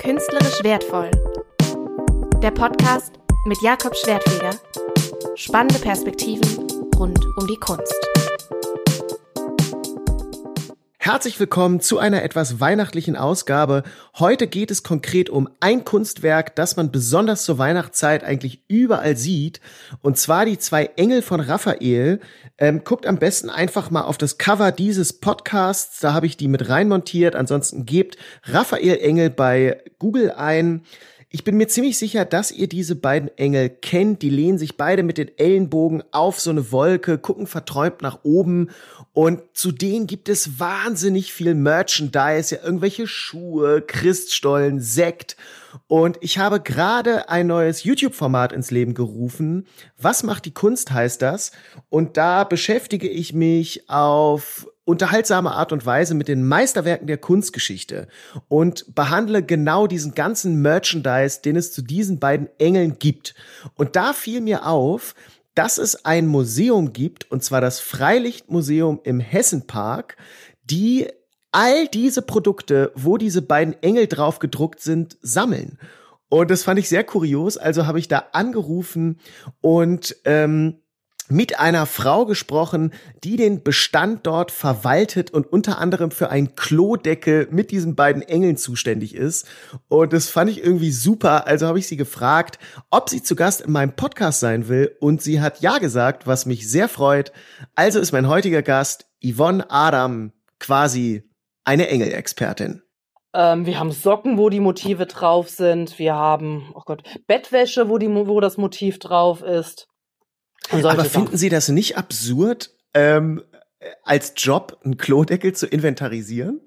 Künstlerisch wertvoll. Der Podcast mit Jakob Schwertfeger. Spannende Perspektiven rund um die Kunst. Herzlich willkommen zu einer etwas weihnachtlichen Ausgabe. Heute geht es konkret um ein Kunstwerk, das man besonders zur Weihnachtszeit eigentlich überall sieht. Und zwar die zwei Engel von Raphael. Ähm, guckt am besten einfach mal auf das Cover dieses Podcasts. Da habe ich die mit reinmontiert. Ansonsten gebt Raphael Engel bei Google ein. Ich bin mir ziemlich sicher, dass ihr diese beiden Engel kennt. Die lehnen sich beide mit den Ellenbogen auf so eine Wolke, gucken verträumt nach oben. Und zu denen gibt es wahnsinnig viel Merchandise, ja, irgendwelche Schuhe, Christstollen, Sekt. Und ich habe gerade ein neues YouTube-Format ins Leben gerufen. Was macht die Kunst heißt das? Und da beschäftige ich mich auf unterhaltsame Art und Weise mit den Meisterwerken der Kunstgeschichte und behandle genau diesen ganzen Merchandise, den es zu diesen beiden Engeln gibt. Und da fiel mir auf, dass es ein Museum gibt, und zwar das Freilichtmuseum im Hessenpark, die all diese Produkte, wo diese beiden Engel drauf gedruckt sind, sammeln. Und das fand ich sehr kurios. Also habe ich da angerufen und ähm, mit einer Frau gesprochen, die den Bestand dort verwaltet und unter anderem für einen Klodeckel mit diesen beiden Engeln zuständig ist. Und das fand ich irgendwie super. Also habe ich sie gefragt, ob sie zu Gast in meinem Podcast sein will. Und sie hat ja gesagt, was mich sehr freut. Also ist mein heutiger Gast Yvonne Adam quasi eine Engelexpertin. Ähm, wir haben Socken, wo die Motive drauf sind. Wir haben, oh Gott, Bettwäsche, wo, die, wo das Motiv drauf ist. Aber finden Sie das nicht absurd, ähm, als Job einen Klodeckel zu inventarisieren?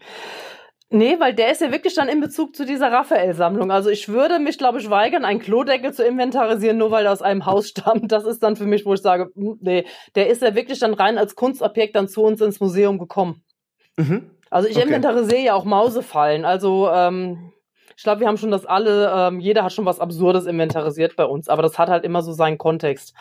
Nee, weil der ist ja wirklich dann in Bezug zu dieser Raphael-Sammlung. Also ich würde mich, glaube ich, weigern, einen Klodeckel zu inventarisieren, nur weil er aus einem Haus stammt. Das ist dann für mich, wo ich sage, hm, nee, der ist ja wirklich dann rein als Kunstobjekt dann zu uns ins Museum gekommen. Mhm. Also ich okay. inventarisiere ja auch Mausefallen. Also ähm, ich glaube, wir haben schon das alle, ähm, jeder hat schon was Absurdes inventarisiert bei uns, aber das hat halt immer so seinen Kontext.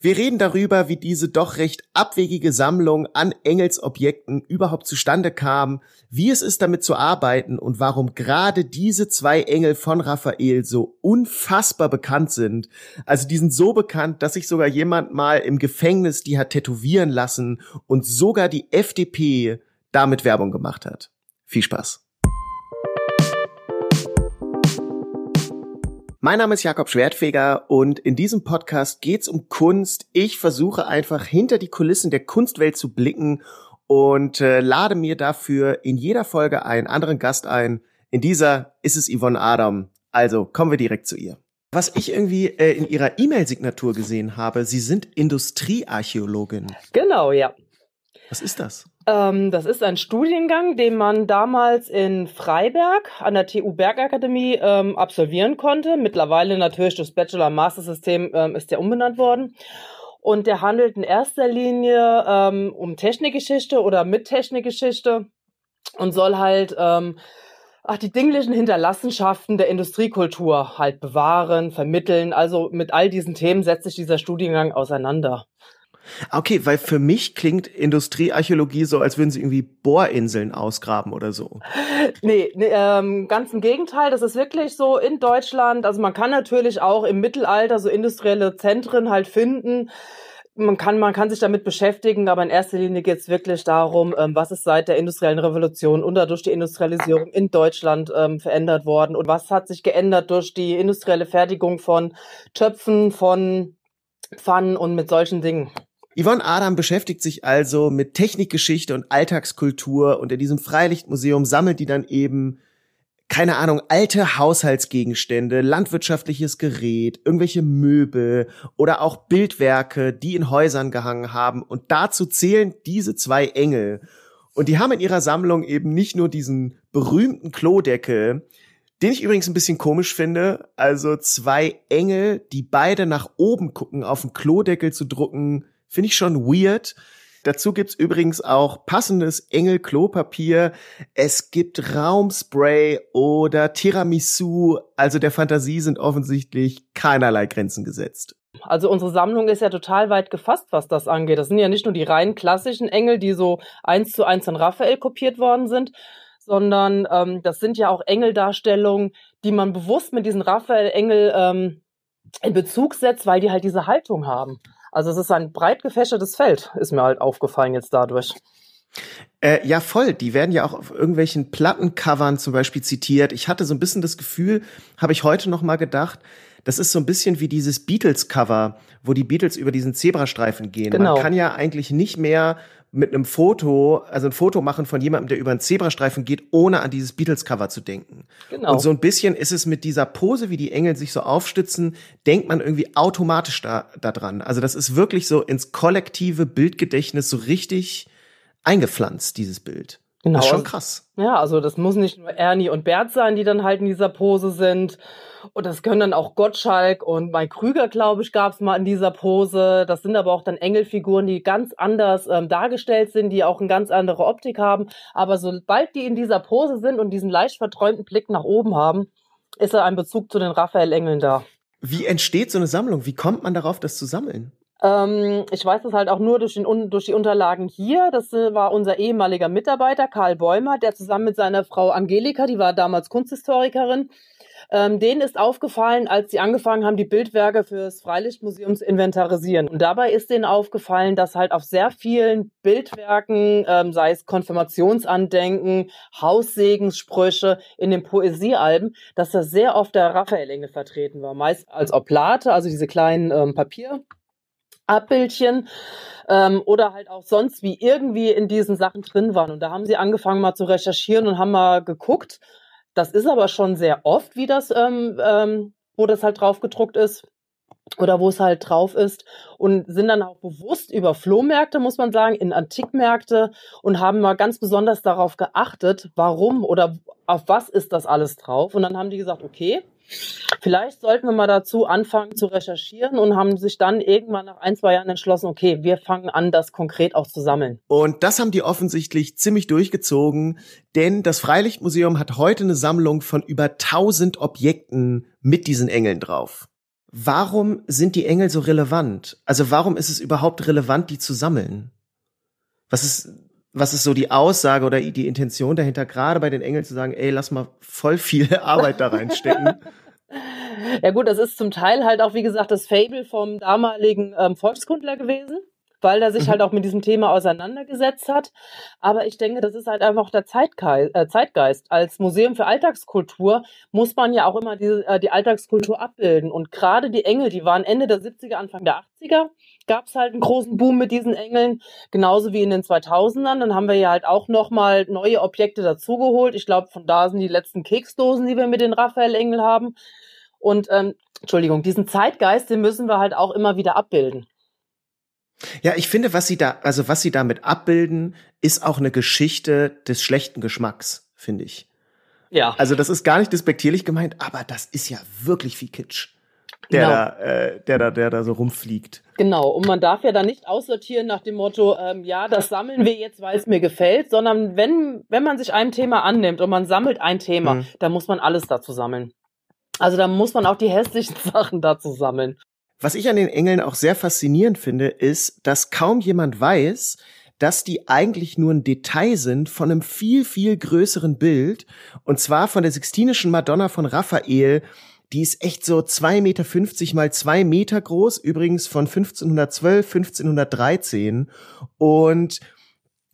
Wir reden darüber, wie diese doch recht abwegige Sammlung an Engelsobjekten überhaupt zustande kam, wie es ist, damit zu arbeiten und warum gerade diese zwei Engel von Raphael so unfassbar bekannt sind. Also die sind so bekannt, dass sich sogar jemand mal im Gefängnis die hat tätowieren lassen und sogar die FDP damit Werbung gemacht hat. Viel Spaß. Mein Name ist Jakob Schwertfeger und in diesem Podcast geht's um Kunst. Ich versuche einfach hinter die Kulissen der Kunstwelt zu blicken und äh, lade mir dafür in jeder Folge einen anderen Gast ein. In dieser ist es Yvonne Adam. Also kommen wir direkt zu ihr. Was ich irgendwie äh, in ihrer E-Mail-Signatur gesehen habe, Sie sind Industriearchäologin. Genau, ja. Was ist das? Ähm, das ist ein Studiengang, den man damals in Freiberg an der TU Bergakademie ähm, absolvieren konnte. Mittlerweile natürlich das Bachelor-Master-System ähm, ist der umbenannt worden. Und der handelt in erster Linie ähm, um Technikgeschichte oder mit Technikgeschichte und soll halt ähm, ach, die dinglichen Hinterlassenschaften der Industriekultur halt bewahren, vermitteln. Also mit all diesen Themen setzt sich dieser Studiengang auseinander. Okay, weil für mich klingt Industriearchäologie so, als würden sie irgendwie Bohrinseln ausgraben oder so. Nee, nee ähm, ganz im Gegenteil. Das ist wirklich so in Deutschland. Also man kann natürlich auch im Mittelalter so industrielle Zentren halt finden. Man kann, man kann sich damit beschäftigen, aber in erster Linie geht es wirklich darum, ähm, was ist seit der industriellen Revolution und dadurch die Industrialisierung in Deutschland ähm, verändert worden und was hat sich geändert durch die industrielle Fertigung von Töpfen, von Pfannen und mit solchen Dingen. Yvonne Adam beschäftigt sich also mit Technikgeschichte und Alltagskultur und in diesem Freilichtmuseum sammelt die dann eben keine Ahnung, alte Haushaltsgegenstände, landwirtschaftliches Gerät, irgendwelche Möbel oder auch Bildwerke, die in Häusern gehangen haben. Und dazu zählen diese zwei Engel. Und die haben in ihrer Sammlung eben nicht nur diesen berühmten Klodeckel, den ich übrigens ein bisschen komisch finde. Also zwei Engel, die beide nach oben gucken, auf den Klodeckel zu drucken, Finde ich schon weird. Dazu gibt's übrigens auch passendes Engel-Klopapier. Es gibt Raumspray oder Tiramisu. Also der Fantasie sind offensichtlich keinerlei Grenzen gesetzt. Also unsere Sammlung ist ja total weit gefasst, was das angeht. Das sind ja nicht nur die rein klassischen Engel, die so eins zu eins an Raphael kopiert worden sind, sondern ähm, das sind ja auch Engeldarstellungen, die man bewusst mit diesen Raphael-Engel ähm, in Bezug setzt, weil die halt diese Haltung haben. Also es ist ein breit gefächertes Feld, ist mir halt aufgefallen jetzt dadurch. Äh, ja, voll. Die werden ja auch auf irgendwelchen Plattencovern zum Beispiel zitiert. Ich hatte so ein bisschen das Gefühl, habe ich heute noch mal gedacht, das ist so ein bisschen wie dieses Beatles-Cover, wo die Beatles über diesen Zebrastreifen gehen. Genau. Man kann ja eigentlich nicht mehr mit einem Foto, also ein Foto machen von jemandem, der über einen Zebrastreifen geht, ohne an dieses Beatles-Cover zu denken. Genau. Und so ein bisschen ist es mit dieser Pose, wie die Engel sich so aufstützen, denkt man irgendwie automatisch da, da dran. Also das ist wirklich so ins kollektive Bildgedächtnis so richtig eingepflanzt, dieses Bild. Genau. Das ist schon krass. Ja, also das muss nicht nur Ernie und Bert sein, die dann halt in dieser Pose sind. Und das können dann auch Gottschalk und Mike Krüger, glaube ich, gab es mal in dieser Pose. Das sind aber auch dann Engelfiguren, die ganz anders ähm, dargestellt sind, die auch eine ganz andere Optik haben. Aber sobald die in dieser Pose sind und diesen leicht verträumten Blick nach oben haben, ist er ein Bezug zu den Raphael-Engeln da. Wie entsteht so eine Sammlung? Wie kommt man darauf, das zu sammeln? Ähm, ich weiß das halt auch nur durch, den, durch die Unterlagen hier. Das äh, war unser ehemaliger Mitarbeiter Karl Bäumer, der zusammen mit seiner Frau Angelika, die war damals Kunsthistorikerin, ähm, denen ist aufgefallen, als sie angefangen haben, die Bildwerke fürs Freilichtmuseum zu inventarisieren. Und dabei ist denen aufgefallen, dass halt auf sehr vielen Bildwerken, ähm, sei es Konfirmationsandenken, Haussegenssprüche in den Poesiealben, dass da sehr oft der Raphael-Engel vertreten war. Meist als Oblate, also diese kleinen ähm, Papier. Abbildchen ähm, oder halt auch sonst wie irgendwie in diesen Sachen drin waren. Und da haben sie angefangen mal zu recherchieren und haben mal geguckt. Das ist aber schon sehr oft, wie das, ähm, ähm, wo das halt drauf gedruckt ist oder wo es halt drauf ist und sind dann auch bewusst über Flohmärkte, muss man sagen, in Antikmärkte und haben mal ganz besonders darauf geachtet, warum oder auf was ist das alles drauf. Und dann haben die gesagt, okay, Vielleicht sollten wir mal dazu anfangen zu recherchieren und haben sich dann irgendwann nach ein, zwei Jahren entschlossen, okay, wir fangen an, das konkret auch zu sammeln. Und das haben die offensichtlich ziemlich durchgezogen, denn das Freilichtmuseum hat heute eine Sammlung von über 1000 Objekten mit diesen Engeln drauf. Warum sind die Engel so relevant? Also warum ist es überhaupt relevant, die zu sammeln? Was ist, was ist so die Aussage oder die Intention dahinter, gerade bei den Engeln zu sagen, ey, lass mal voll viel Arbeit da reinstecken? ja gut, das ist zum Teil halt auch, wie gesagt, das Fable vom damaligen ähm, Volkskundler gewesen weil er sich mhm. halt auch mit diesem Thema auseinandergesetzt hat. Aber ich denke, das ist halt einfach der Zeitgeist. Äh, Zeitgeist. Als Museum für Alltagskultur muss man ja auch immer die, äh, die Alltagskultur abbilden. Und gerade die Engel, die waren Ende der 70er, Anfang der 80er, gab es halt einen großen Boom mit diesen Engeln, genauso wie in den 2000ern. Dann haben wir ja halt auch nochmal neue Objekte dazugeholt. Ich glaube, von da sind die letzten Keksdosen, die wir mit den Raphael-Engeln haben. Und ähm, Entschuldigung, diesen Zeitgeist, den müssen wir halt auch immer wieder abbilden. Ja, ich finde, was sie da, also was sie damit abbilden, ist auch eine Geschichte des schlechten Geschmacks, finde ich. Ja. Also das ist gar nicht despektierlich gemeint, aber das ist ja wirklich viel Kitsch. Der, genau. da, äh, der da, der da so rumfliegt. Genau, und man darf ja da nicht aussortieren nach dem Motto, ähm, ja, das sammeln wir jetzt, weil es mir gefällt, sondern wenn, wenn man sich einem Thema annimmt und man sammelt ein Thema, mhm. dann muss man alles dazu sammeln. Also da muss man auch die hässlichen Sachen dazu sammeln. Was ich an den Engeln auch sehr faszinierend finde, ist, dass kaum jemand weiß, dass die eigentlich nur ein Detail sind von einem viel, viel größeren Bild. Und zwar von der Sixtinischen Madonna von Raphael. Die ist echt so zwei Meter fünfzig mal zwei Meter groß, übrigens von 1512, 1513. Und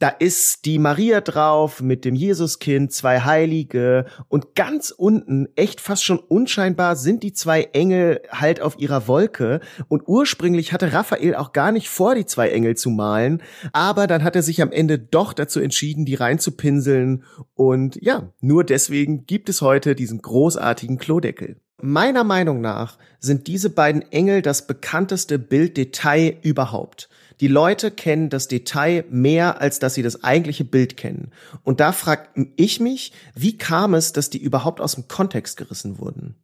da ist die Maria drauf mit dem Jesuskind, zwei Heilige und ganz unten, echt fast schon unscheinbar, sind die zwei Engel halt auf ihrer Wolke. Und ursprünglich hatte Raphael auch gar nicht vor, die zwei Engel zu malen, aber dann hat er sich am Ende doch dazu entschieden, die reinzupinseln. Und ja, nur deswegen gibt es heute diesen großartigen Klodeckel. Meiner Meinung nach sind diese beiden Engel das bekannteste Bilddetail überhaupt. Die Leute kennen das Detail mehr, als dass sie das eigentliche Bild kennen. Und da frage ich mich, wie kam es, dass die überhaupt aus dem Kontext gerissen wurden?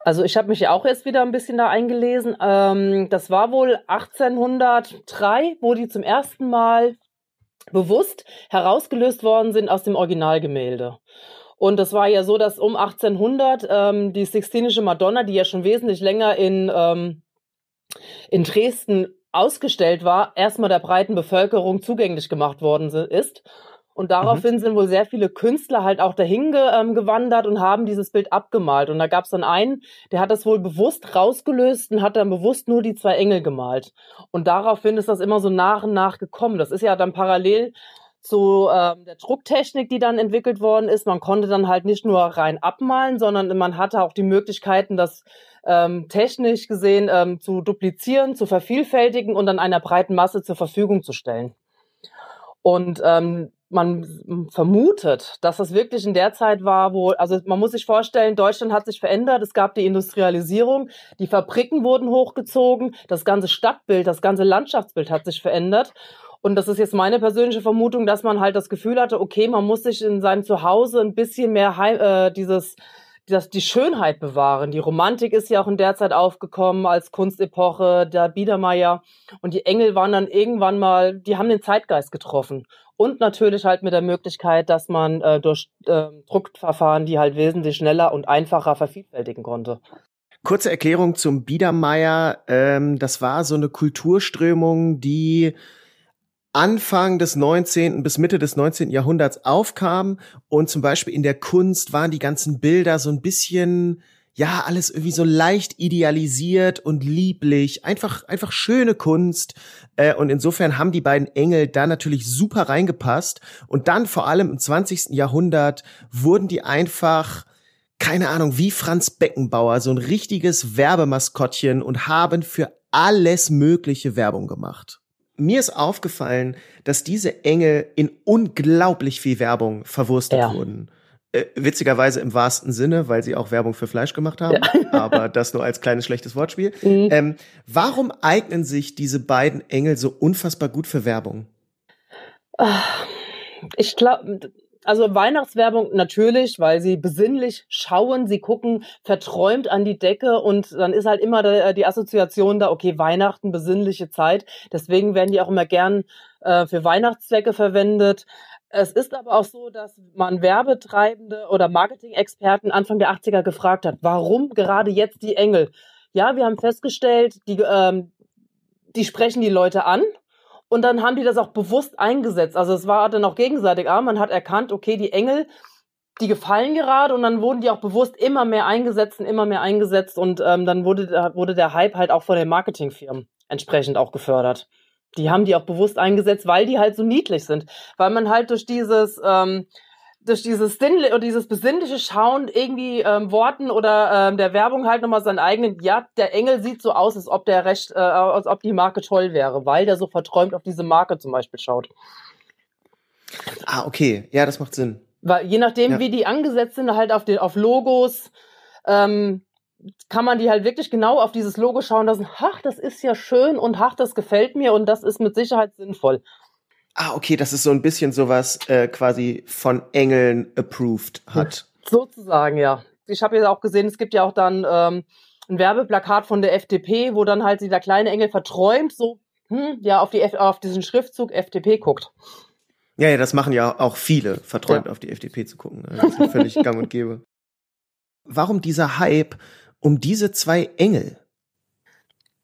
Also ich habe mich ja auch jetzt wieder ein bisschen da eingelesen. Ähm, das war wohl 1803, wo die zum ersten Mal bewusst herausgelöst worden sind aus dem Originalgemälde. Und das war ja so, dass um 1800 ähm, die Sixtinische Madonna, die ja schon wesentlich länger in, ähm, in Dresden ausgestellt war, erstmal der breiten Bevölkerung zugänglich gemacht worden ist. Und daraufhin mhm. sind wohl sehr viele Künstler halt auch dahin ge, ähm, gewandert und haben dieses Bild abgemalt. Und da gab es dann einen, der hat das wohl bewusst rausgelöst und hat dann bewusst nur die zwei Engel gemalt. Und daraufhin ist das immer so nach und nach gekommen. Das ist ja dann parallel zu ähm, der Drucktechnik, die dann entwickelt worden ist. Man konnte dann halt nicht nur rein abmalen, sondern man hatte auch die Möglichkeiten, das ähm, technisch gesehen ähm, zu duplizieren, zu vervielfältigen und dann einer breiten Masse zur Verfügung zu stellen. Und ähm, man vermutet, dass das wirklich in der Zeit war, wo, also man muss sich vorstellen, Deutschland hat sich verändert, es gab die Industrialisierung, die Fabriken wurden hochgezogen, das ganze Stadtbild, das ganze Landschaftsbild hat sich verändert. Und das ist jetzt meine persönliche Vermutung, dass man halt das Gefühl hatte, okay, man muss sich in seinem Zuhause ein bisschen mehr heim, äh, dieses das, die Schönheit bewahren. Die Romantik ist ja auch in der Zeit aufgekommen als Kunstepoche, der Biedermeier. Und die Engel waren dann irgendwann mal, die haben den Zeitgeist getroffen. Und natürlich halt mit der Möglichkeit, dass man äh, durch äh, Druckverfahren die halt wesentlich schneller und einfacher vervielfältigen konnte. Kurze Erklärung zum Biedermeier. Ähm, das war so eine Kulturströmung, die Anfang des 19. bis Mitte des 19. Jahrhunderts aufkam und zum Beispiel in der Kunst waren die ganzen Bilder so ein bisschen ja, alles irgendwie so leicht idealisiert und lieblich, einfach, einfach schöne Kunst. Äh, und insofern haben die beiden Engel da natürlich super reingepasst. Und dann vor allem im 20. Jahrhundert wurden die einfach, keine Ahnung, wie Franz Beckenbauer, so ein richtiges Werbemaskottchen und haben für alles mögliche Werbung gemacht. Mir ist aufgefallen, dass diese Engel in unglaublich viel Werbung verwurstet ja. wurden. Äh, witzigerweise im wahrsten Sinne, weil sie auch Werbung für Fleisch gemacht haben, ja. aber das nur als kleines schlechtes Wortspiel. Mhm. Ähm, warum eignen sich diese beiden Engel so unfassbar gut für Werbung? Ah, ich glaube, also Weihnachtswerbung natürlich, weil sie besinnlich schauen, sie gucken verträumt an die Decke und dann ist halt immer die Assoziation da, okay, Weihnachten, besinnliche Zeit. Deswegen werden die auch immer gern äh, für Weihnachtszwecke verwendet. Es ist aber auch so, dass man Werbetreibende oder Marketing-Experten Anfang der 80er gefragt hat, warum gerade jetzt die Engel? Ja, wir haben festgestellt, die, ähm, die sprechen die Leute an und dann haben die das auch bewusst eingesetzt. Also es war dann auch gegenseitig, aber man hat erkannt, okay, die Engel, die gefallen gerade und dann wurden die auch bewusst immer mehr eingesetzt und immer mehr eingesetzt und ähm, dann wurde, wurde der Hype halt auch von den Marketingfirmen entsprechend auch gefördert. Die haben die auch bewusst eingesetzt, weil die halt so niedlich sind. Weil man halt durch dieses, ähm, durch dieses Sinnle oder dieses besinnliche Schauen irgendwie ähm, Worten oder ähm, der Werbung halt nochmal seinen eigenen, ja, der Engel sieht so aus, als ob der recht, äh, als ob die Marke toll wäre, weil der so verträumt auf diese Marke zum Beispiel schaut. Ah, okay. Ja, das macht Sinn. Weil je nachdem, ja. wie die angesetzt sind, halt auf, den, auf Logos, ähm, kann man die halt wirklich genau auf dieses Logo schauen lassen, ach, das ist ja schön und ach, das gefällt mir und das ist mit Sicherheit sinnvoll. Ah, okay, das ist so ein bisschen sowas äh, quasi von Engeln approved hat. Sozusagen, ja. Ich habe ja auch gesehen, es gibt ja auch dann ähm, ein Werbeplakat von der FDP, wo dann halt dieser kleine Engel verträumt so hm, ja auf die F auf diesen Schriftzug FDP guckt. Ja, ja, das machen ja auch viele, verträumt ja. auf die FDP zu gucken. Das ist völlig gang und gäbe. Warum dieser Hype um diese zwei Engel?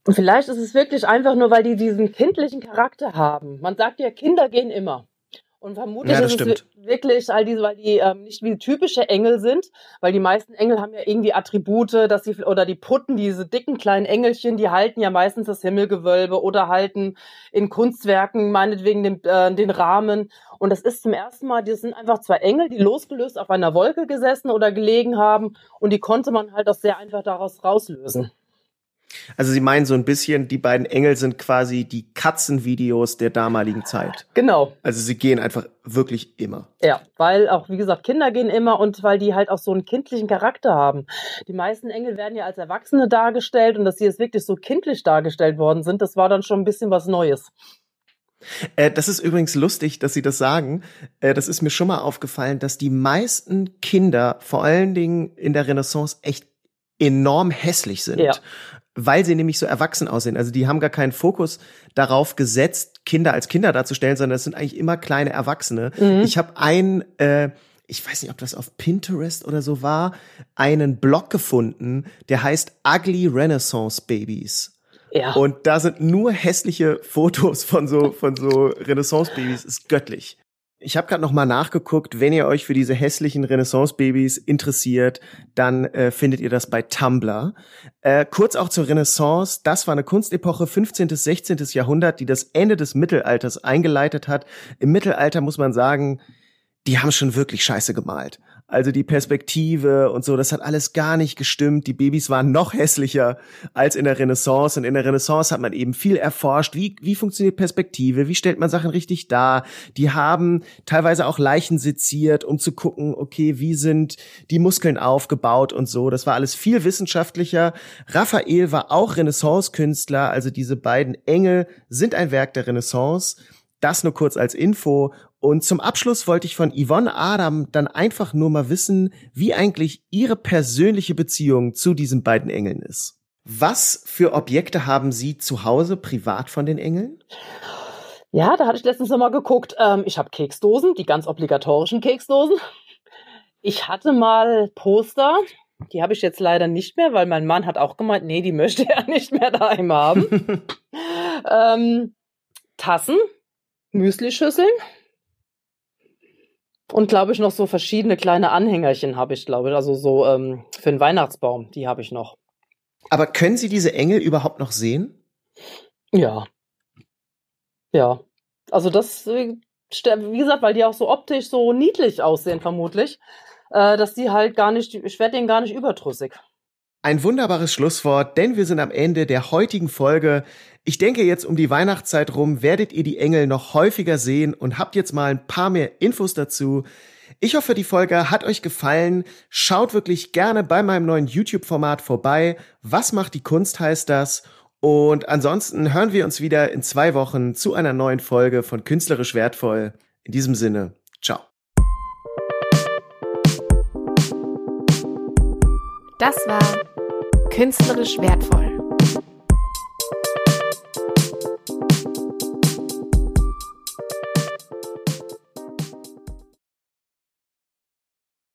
Und vielleicht ist es wirklich einfach nur, weil die diesen kindlichen Charakter haben. Man sagt ja, Kinder gehen immer. Und vermutlich ja, ist es wirklich all diese, weil die ähm, nicht wie typische Engel sind, weil die meisten Engel haben ja irgendwie Attribute, dass sie oder die Putten, diese dicken kleinen Engelchen, die halten ja meistens das Himmelgewölbe oder halten in Kunstwerken meinetwegen den, äh, den Rahmen. Und das ist zum ersten Mal, das sind einfach zwei Engel, die losgelöst auf einer Wolke gesessen oder gelegen haben und die konnte man halt auch sehr einfach daraus rauslösen. Also Sie meinen so ein bisschen, die beiden Engel sind quasi die Katzenvideos der damaligen Zeit. Genau. Also sie gehen einfach wirklich immer. Ja, weil auch, wie gesagt, Kinder gehen immer und weil die halt auch so einen kindlichen Charakter haben. Die meisten Engel werden ja als Erwachsene dargestellt und dass sie jetzt wirklich so kindlich dargestellt worden sind, das war dann schon ein bisschen was Neues. Äh, das ist übrigens lustig, dass Sie das sagen. Äh, das ist mir schon mal aufgefallen, dass die meisten Kinder, vor allen Dingen in der Renaissance, echt enorm hässlich sind. Ja weil sie nämlich so erwachsen aussehen. Also die haben gar keinen Fokus darauf gesetzt, Kinder als Kinder darzustellen, sondern es sind eigentlich immer kleine Erwachsene. Mhm. Ich habe ein, äh, ich weiß nicht, ob das auf Pinterest oder so war, einen Blog gefunden, der heißt Ugly Renaissance Babies. Ja. Und da sind nur hässliche Fotos von so, von so Renaissance-Babys. Ist göttlich. Ich habe gerade noch mal nachgeguckt, wenn ihr euch für diese hässlichen Renaissance-Babys interessiert, dann äh, findet ihr das bei Tumblr. Äh, kurz auch zur Renaissance, das war eine Kunstepoche 15. bis 16. Jahrhundert, die das Ende des Mittelalters eingeleitet hat. Im Mittelalter muss man sagen, die haben schon wirklich scheiße gemalt. Also die Perspektive und so, das hat alles gar nicht gestimmt. Die Babys waren noch hässlicher als in der Renaissance. Und in der Renaissance hat man eben viel erforscht. Wie, wie funktioniert Perspektive? Wie stellt man Sachen richtig dar? Die haben teilweise auch Leichen seziert, um zu gucken, okay, wie sind die Muskeln aufgebaut und so. Das war alles viel wissenschaftlicher. Raphael war auch Renaissance-Künstler. Also diese beiden Engel sind ein Werk der Renaissance. Das nur kurz als Info. Und zum Abschluss wollte ich von Yvonne Adam dann einfach nur mal wissen, wie eigentlich ihre persönliche Beziehung zu diesen beiden Engeln ist. Was für Objekte haben Sie zu Hause privat von den Engeln? Ja, da hatte ich letztens noch mal geguckt. Ähm, ich habe Keksdosen, die ganz obligatorischen Keksdosen. Ich hatte mal Poster, die habe ich jetzt leider nicht mehr, weil mein Mann hat auch gemeint, nee, die möchte er nicht mehr daheim haben. ähm, Tassen, Müslischüsseln, und glaube ich noch so verschiedene kleine Anhängerchen habe ich, glaube ich, also so ähm, für den Weihnachtsbaum, die habe ich noch. Aber können Sie diese Engel überhaupt noch sehen? Ja. Ja. Also das, äh, wie gesagt, weil die auch so optisch so niedlich aussehen, vermutlich, äh, dass die halt gar nicht, ich werde denen gar nicht überdrüssig. Ein wunderbares Schlusswort, denn wir sind am Ende der heutigen Folge. Ich denke jetzt um die Weihnachtszeit rum werdet ihr die Engel noch häufiger sehen und habt jetzt mal ein paar mehr Infos dazu. Ich hoffe, die Folge hat euch gefallen. Schaut wirklich gerne bei meinem neuen YouTube-Format vorbei. Was macht die Kunst heißt das? Und ansonsten hören wir uns wieder in zwei Wochen zu einer neuen Folge von Künstlerisch Wertvoll. In diesem Sinne, ciao. Das war Künstlerisch wertvoll.